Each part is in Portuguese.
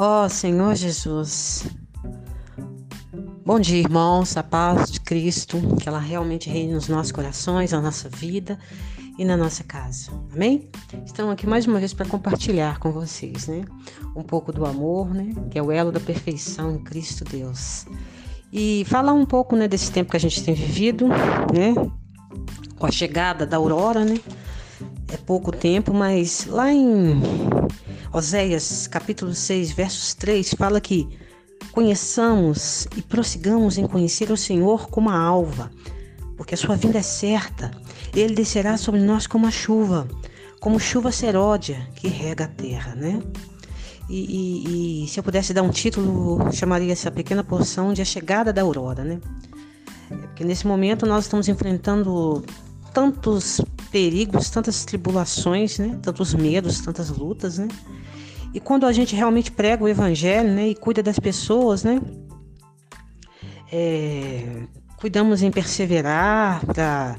Ó oh, Senhor Jesus. Bom dia, irmãos, a paz de Cristo, que ela realmente reine nos nossos corações, na nossa vida e na nossa casa. Amém? Estamos aqui mais uma vez para compartilhar com vocês, né? Um pouco do amor, né? Que é o elo da perfeição em Cristo Deus. E falar um pouco, né, desse tempo que a gente tem vivido, né? Com a chegada da aurora, né? É pouco tempo, mas lá em Oséias, capítulo 6, versos 3, fala que conheçamos e prossigamos em conhecer o Senhor como a alva, porque a sua vinda é certa. Ele descerá sobre nós como a chuva, como chuva seródia que rega a terra, né? E, e, e, se eu pudesse dar um título, chamaria essa pequena porção de A Chegada da Aurora, né? Porque nesse momento nós estamos enfrentando tantos perigos, tantas tribulações, né? Tantos medos, tantas lutas, né? E quando a gente realmente prega o evangelho, né? E cuida das pessoas, né? É, cuidamos em perseverar, pra...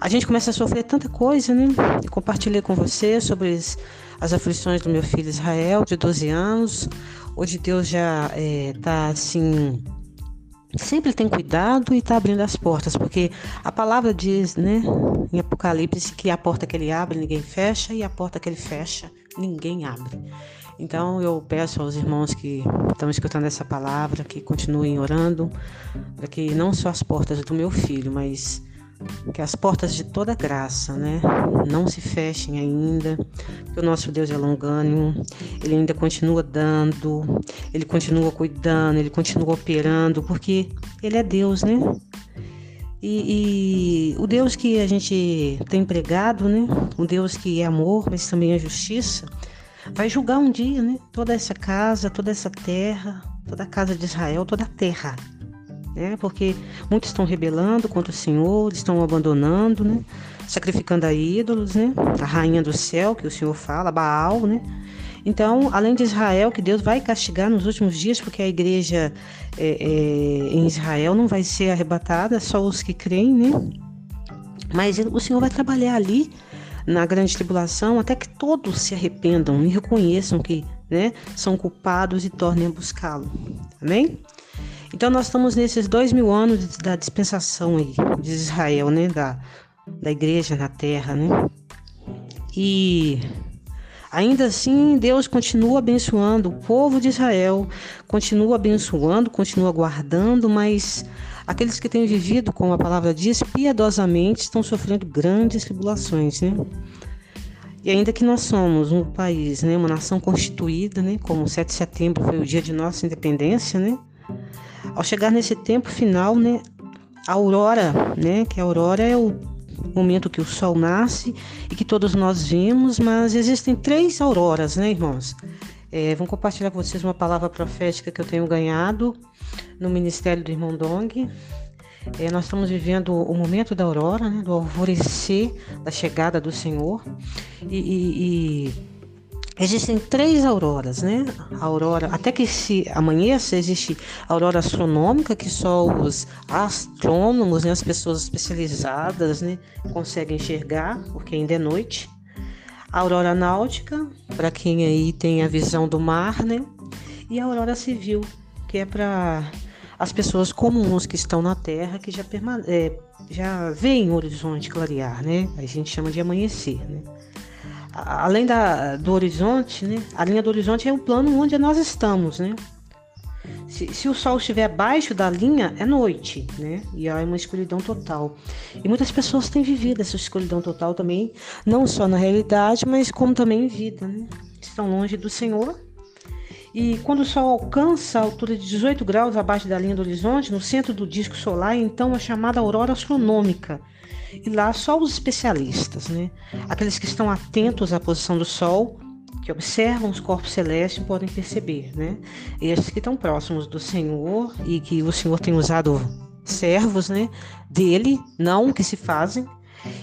a gente começa a sofrer tanta coisa, né? Compartilhei com você sobre as, aflições do meu filho Israel, de 12 anos. Hoje Deus já está é, assim sempre tem cuidado e está abrindo as portas, porque a palavra diz, né, em Apocalipse, que a porta que ele abre, ninguém fecha, e a porta que ele fecha, ninguém abre. Então eu peço aos irmãos que estão escutando essa palavra que continuem orando, para que não só as portas do meu filho, mas que as portas de toda graça, né, não se fechem ainda, que o nosso Deus é longânimo, ele ainda continua dando, ele continua cuidando, ele continua operando, porque ele é Deus, né? E, e o Deus que a gente tem pregado, né, um Deus que é amor, mas também é justiça, vai julgar um dia, né, toda essa casa, toda essa terra, toda a casa de Israel, toda a terra né? Porque muitos estão rebelando contra o Senhor, estão abandonando, né? Sacrificando a ídolos, né? A rainha do céu, que o Senhor fala, Baal, né? Então, além de Israel, que Deus vai castigar nos últimos dias, porque a igreja é, é, em Israel não vai ser arrebatada, só os que creem, né? Mas o Senhor vai trabalhar ali na grande tribulação até que todos se arrependam e reconheçam que né, são culpados e tornem a buscá-lo. Amém? Então nós estamos nesses dois mil anos da dispensação aí de Israel, né? Da, da igreja na terra, né? E ainda assim Deus continua abençoando o povo de Israel, continua abençoando, continua guardando, mas aqueles que têm vivido, como a palavra diz, piedosamente estão sofrendo grandes tribulações, né? E ainda que nós somos um país, né, uma nação constituída, né, como 7 de setembro foi o dia de nossa independência, né? Ao chegar nesse tempo final, né, a aurora, né, que a aurora é o momento que o sol nasce e que todos nós vemos, mas existem três auroras, né, irmãos? É, vou compartilhar com vocês uma palavra profética que eu tenho ganhado no ministério do irmão Dong. É, nós estamos vivendo o momento da aurora, né, do alvorecer da chegada do Senhor e, e, e Existem três auroras, né? A aurora, até que se amanheça, existe a aurora astronômica, que só os astrônomos, né, as pessoas especializadas, né, conseguem enxergar, porque ainda é noite. A aurora náutica, para quem aí tem a visão do mar, né? E a aurora civil, que é para as pessoas comuns que estão na Terra, que já, permane é, já veem o horizonte clarear, né? A gente chama de amanhecer, né? Além da, do horizonte, né? A linha do horizonte é o plano onde nós estamos, né? Se, se, o sol estiver abaixo da linha, é noite, né? E é uma escuridão total. E muitas pessoas têm vivido essa escuridão total também, não só na realidade, mas como também em vida, né? Estão longe do Senhor. E quando o sol alcança a altura de 18 graus abaixo da linha do horizonte, no centro do disco solar, então é chamada aurora astronômica e lá só os especialistas, né? Aqueles que estão atentos à posição do Sol, que observam os corpos celestes podem perceber, né? Esses que estão próximos do Senhor e que o Senhor tem usado servos, né? Dele, não que se fazem.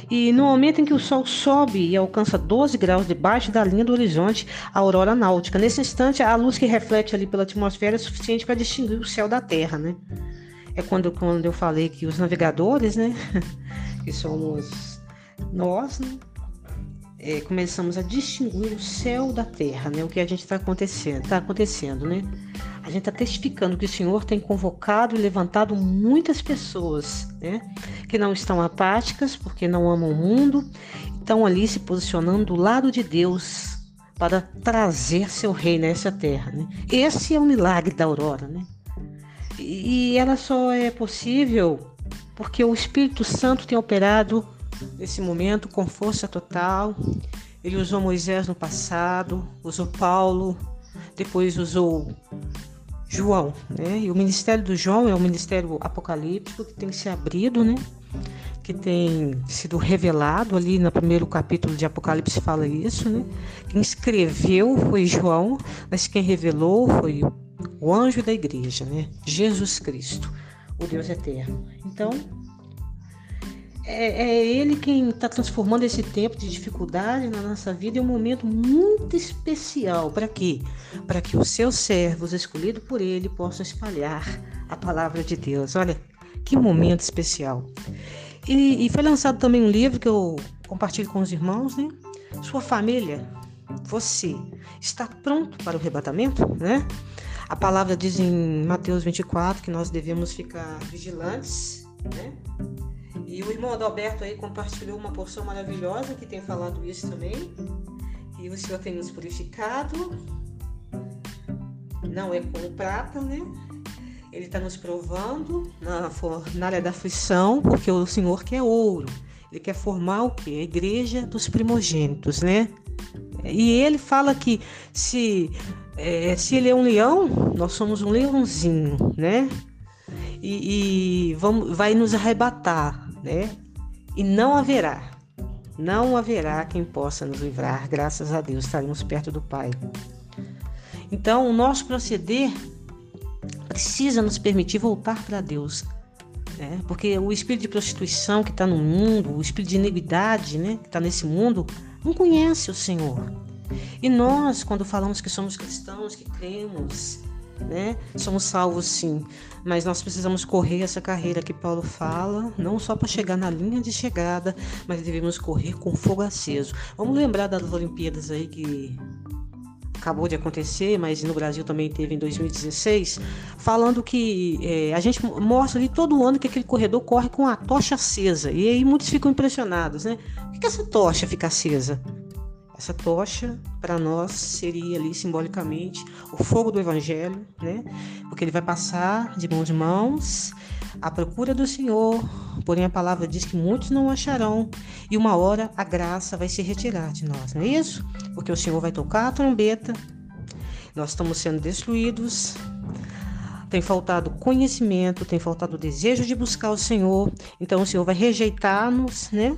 E no momento em que o Sol sobe e alcança 12 graus debaixo da linha do horizonte, a aurora náutica. Nesse instante, a luz que reflete ali pela atmosfera é suficiente para distinguir o céu da Terra, né? É quando, quando eu falei que os navegadores, né? que somos nós, né? é, começamos a distinguir o céu da terra, né? O que a gente está acontecendo, está acontecendo, né? A gente está testificando que o Senhor tem convocado e levantado muitas pessoas, né? Que não estão apáticas porque não amam o mundo, estão ali se posicionando do lado de Deus para trazer seu rei nessa terra, né? Esse é o milagre da aurora, né? E ela só é possível porque o Espírito Santo tem operado nesse momento com força total. Ele usou Moisés no passado, usou Paulo, depois usou João, né? E o ministério do João é o ministério apocalíptico que tem se abrido, né? Que tem sido revelado ali no primeiro capítulo de Apocalipse fala isso, né? Quem escreveu foi João, mas quem revelou foi o anjo da igreja, né? Jesus Cristo, o Deus eterno. Então, é, é Ele quem está transformando esse tempo de dificuldade na nossa vida em um momento muito especial. Para quê? Para que os seus servos, escolhidos por Ele, possam espalhar a palavra de Deus. Olha, que momento especial. E, e foi lançado também um livro que eu compartilho com os irmãos, né? Sua família, você, está pronto para o arrebatamento, né? A palavra diz em Mateus 24 que nós devemos ficar vigilantes, né? E o irmão Adalberto aí compartilhou uma porção maravilhosa que tem falado isso também. Que o Senhor tem nos purificado. Não é como prata, né? Ele está nos provando na fornalha da aflição, porque o Senhor quer ouro. Ele quer formar o quê? A igreja dos primogênitos, né? E ele fala que se, é, se ele é um leão, nós somos um leãozinho, né? E, e vamos, vai nos arrebatar né? E não haverá, não haverá quem possa nos livrar, graças a Deus, estaremos perto do Pai. Então, o nosso proceder precisa nos permitir voltar para Deus. Né? Porque o espírito de prostituição que está no mundo, o espírito de iniquidade né, que está nesse mundo, não conhece o Senhor. E nós, quando falamos que somos cristãos, que cremos, né? Somos salvos sim, mas nós precisamos correr essa carreira que Paulo fala, não só para chegar na linha de chegada, mas devemos correr com fogo aceso. Vamos lembrar das Olimpíadas aí que acabou de acontecer, mas no Brasil também teve em 2016, falando que é, a gente mostra ali todo ano que aquele corredor corre com a tocha acesa. E aí muitos ficam impressionados, né? Por que essa tocha fica acesa? Essa tocha, para nós, seria ali simbolicamente o fogo do Evangelho, né? Porque ele vai passar de mãos em mãos à procura do Senhor. Porém, a palavra diz que muitos não acharão, e uma hora a graça vai se retirar de nós, não é isso? Porque o Senhor vai tocar a trombeta, nós estamos sendo destruídos, tem faltado conhecimento, tem faltado o desejo de buscar o Senhor, então o Senhor vai rejeitar-nos, né?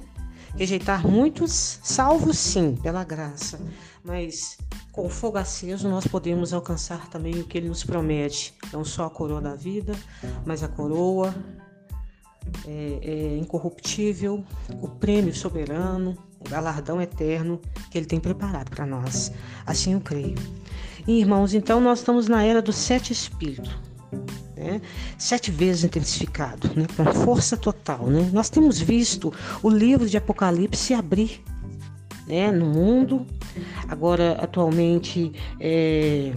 Rejeitar muitos, salvos sim, pela graça, mas com fogo aceso nós podemos alcançar também o que ele nos promete. Não só a coroa da vida, mas a coroa é, é incorruptível, o prêmio soberano, o galardão eterno que ele tem preparado para nós. Assim eu creio. E, irmãos, então nós estamos na era dos sete espíritos né? sete vezes intensificado, né? com força total. Né? Nós temos visto o livro de Apocalipse se abrir né? no mundo. Agora, atualmente, é,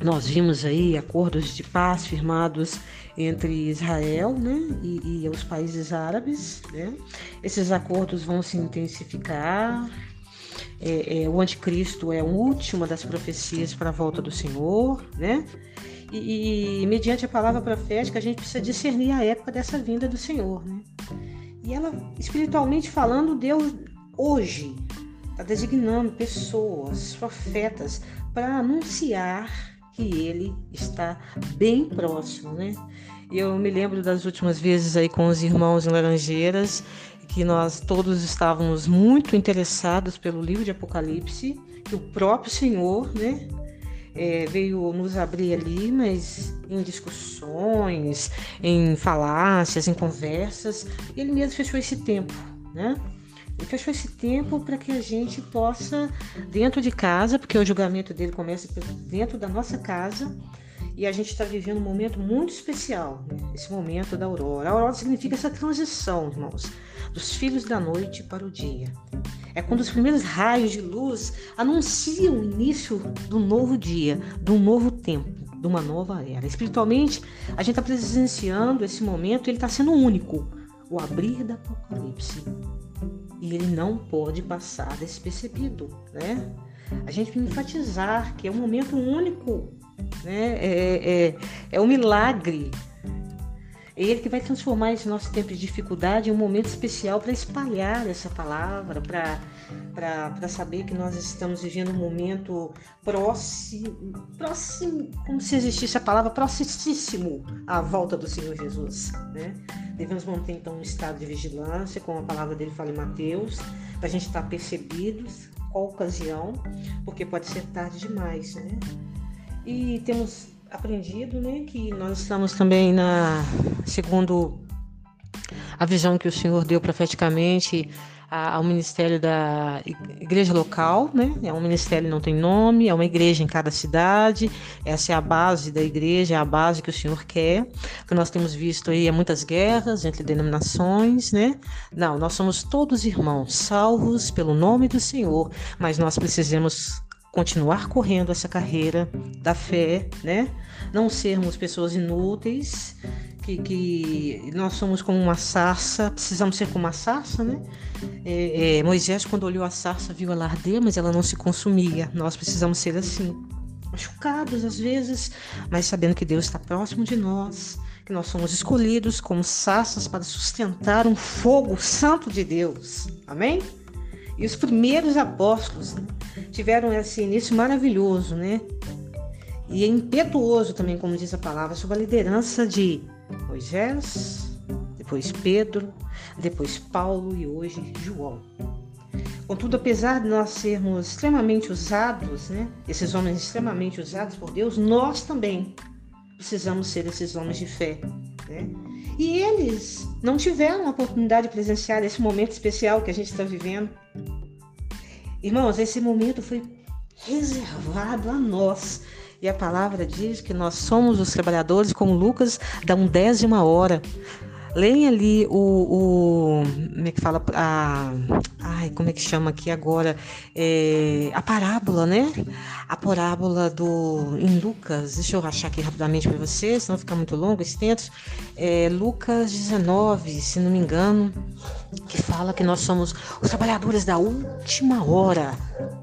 nós vimos aí acordos de paz firmados entre Israel né, e, e os países árabes. Né? Esses acordos vão se intensificar. É, é, o anticristo é a última das profecias para a volta do Senhor, né? E, mediante a palavra profética, a gente precisa discernir a época dessa vinda do Senhor, né? E ela, espiritualmente falando, Deus hoje está designando pessoas, profetas, para anunciar que ele está bem próximo, né? Eu me lembro das últimas vezes aí com os irmãos em Laranjeiras, que nós todos estávamos muito interessados pelo livro de Apocalipse, que o próprio Senhor, né, é, veio nos abrir ali, mas em discussões, em falácias, em conversas, ele mesmo fechou esse tempo, né? Ele fechou esse tempo para que a gente possa, dentro de casa, porque o julgamento dele começa dentro da nossa casa, E a gente está vivendo um momento muito especial, né? esse momento da aurora. A aurora significa essa transição, irmãos, dos filhos da noite para o dia. É quando os primeiros raios de luz anunciam o início do novo dia, um novo tempo, de uma nova era. Espiritualmente, a gente está presenciando esse momento, ele está sendo único o abrir da Apocalipse. E ele não pode passar despercebido, né? A gente tem que enfatizar que é um momento único, né? É, é, é um milagre é Ele que vai transformar esse nosso tempo de dificuldade em um momento especial para espalhar essa palavra, para saber que nós estamos vivendo um momento próximo, próximo, como se existisse a palavra próximo à volta do Senhor Jesus. Né? Devemos manter então um estado de vigilância, como a palavra dele fala em Mateus, para a gente estar percebidos qual ocasião, porque pode ser tarde demais. Né? E temos aprendido, né, que nós estamos também na segundo a visão que o Senhor deu profeticamente ao ministério da igreja local, né? É um ministério não tem nome, é uma igreja em cada cidade. Essa é a base da igreja, é a base que o Senhor quer. Que nós temos visto aí é muitas guerras entre denominações, né? Não, nós somos todos irmãos, salvos pelo nome do Senhor, mas nós precisamos continuar correndo essa carreira da fé, né? Não sermos pessoas inúteis, que, que nós somos como uma sarça, precisamos ser como uma sarça, né? É, é, Moisés, quando olhou a sarça, viu ela arder, mas ela não se consumia. Nós precisamos ser assim, machucados às vezes, mas sabendo que Deus está próximo de nós, que nós somos escolhidos como sarças para sustentar um fogo santo de Deus. Amém? E os primeiros apóstolos tiveram esse início maravilhoso, né? E é impetuoso também, como diz a palavra, sob a liderança de Moisés, depois Pedro, depois Paulo e hoje João. Contudo, apesar de nós sermos extremamente usados, né, esses homens extremamente usados por Deus, nós também precisamos ser esses homens de fé. Né? E eles não tiveram a oportunidade de presenciar esse momento especial que a gente está vivendo. Irmãos, esse momento foi reservado a nós. E a palavra diz que nós somos os trabalhadores, como Lucas dá um décima hora. Leem ali o, o, Como é que fala? A, ai, como é que chama aqui agora? É, a parábola, né? A parábola do. Em Lucas, deixa eu achar aqui rapidamente para vocês, senão fica muito longo, extenso. É, Lucas 19, se não me engano, que fala que nós somos os trabalhadores da última hora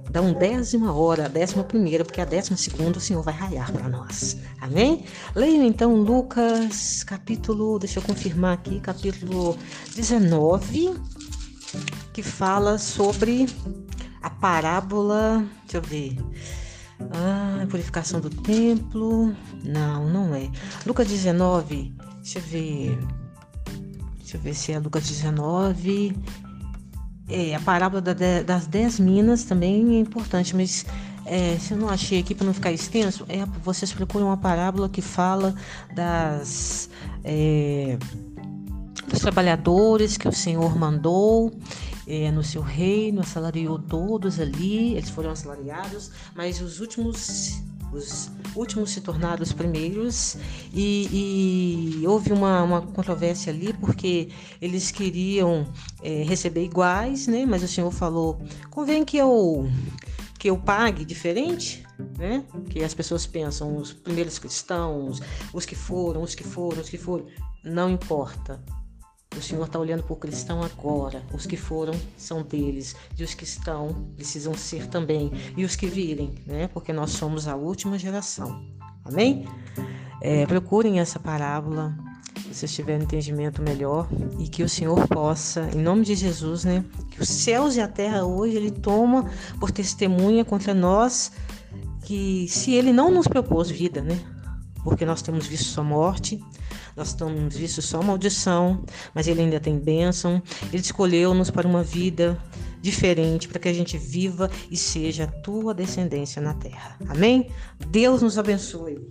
da undécima hora, décima primeira, porque a décima segunda o Senhor vai raiar para nós. Amém? Leiam então Lucas, capítulo, deixa eu confirmar aqui, capítulo 19, que fala sobre a parábola, deixa eu ver. Ah, purificação do templo. Não, não é. Lucas 19, deixa eu ver. Deixa eu ver se é Lucas 19. É, a parábola da, das dez minas também é importante, mas é, se eu não achei aqui para não ficar extenso, é, vocês procuram uma parábola que fala das, é, dos trabalhadores que o Senhor mandou é, no seu reino, assalariou todos ali, eles foram assalariados, mas os últimos os últimos se tornaram os primeiros e, e houve uma, uma, controvérsia ali porque eles queriam é, receber iguais, né? Mas o Senhor falou: convém que eu que eu pague diferente, né? Que as pessoas pensam os primeiros cristãos, os que foram, os que foram, os que foram, não importa. O Senhor está olhando para o cristão agora. Os que foram são deles. E os que estão precisam ser também. E os que virem, né? Porque nós somos a última geração. Amém? É, procurem essa parábola. Se vocês tiverem entendimento melhor. E que o Senhor possa, em nome de Jesus, né? Que os céus e a terra hoje Ele toma por testemunha contra nós. Que se Ele não nos propôs vida, né? Porque nós temos visto sua morte nós estamos visto só maldição, mas Ele ainda tem bênção. Ele escolheu-nos para uma vida diferente, para que a gente viva e seja a tua descendência na terra. Amém? Deus nos abençoe.